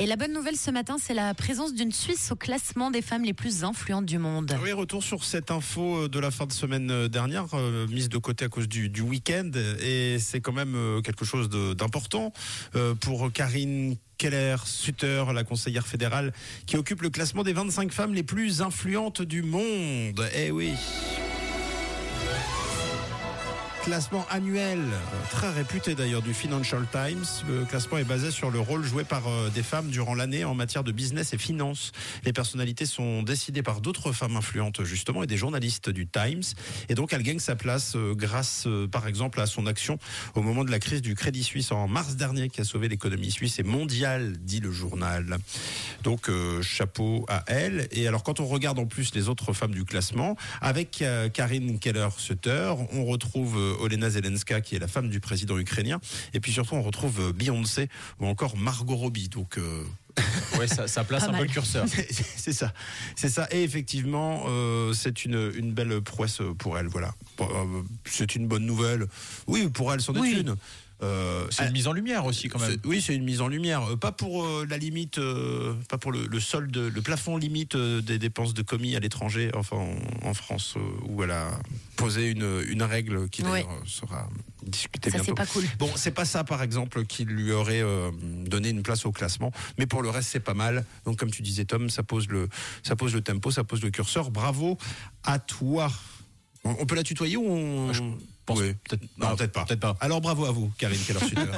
Et la bonne nouvelle ce matin, c'est la présence d'une Suisse au classement des femmes les plus influentes du monde. Oui, retour sur cette info euh, de la fin de semaine euh, dernière, euh, mise de côté à cause du, week-end. Et c'est quand même quelque chose d'important pour Karine Keller Sutter, la conseillère fédérale, qui occupe le classement des 25 femmes les plus influentes du monde. Eh oui. Classement annuel, euh, très réputé d'ailleurs du Financial Times. Le classement est basé sur le rôle joué par euh, des femmes durant l'année en matière de business et finance. Les personnalités sont décidées par d'autres femmes influentes justement et des journalistes du Times. Et donc elle gagne sa place euh, grâce par exemple à son action au moment de la crise du Crédit Suisse en mars dernier qui a sauvé l'économie suisse et mondiale, dit le journal. Donc chapeau à elle. Et alors quand on regarde en plus les autres femmes du classement, avec Karine Keller-Sutter, on retrouve Olena Zelenska qui est la femme du président ukrainien. Et puis surtout on retrouve euh, Beyoncé ou encore Margot Robbie. Donc euh, Ouais, ça, ça place un mal. peu le curseur. c'est ça, c'est ça. Et effectivement, euh, c'est une, une belle prouesse pour elle. Voilà, euh, c'est une bonne nouvelle. Oui, pour elle, c'en est Oui. une. Euh, C'est une mise en lumière aussi quand même. Oui, c'est une mise en lumière. Pas pour euh, la limite, euh, pas pour le, le solde, le plafond limite des dépenses de commis à l'étranger, enfin en, en France, euh, où elle a posé une, une règle qui euh, sera discutée Ça, c'est bientôt. pas cool. Bon, c'est pas ça, par exemple, qui lui aurait euh, donné une place au classement, mais pour le reste, c'est pas mal. Donc, comme tu disais, Tom, ça pose le, ça pose le tempo, ça pose le curseur. Bravo à toi. On, on peut la tutoyer ou on Je pense Oui. peut-être Non, non, peut-être pas. Peut-être pas. Alors, bravo à vous, Karine Keller-Sutter.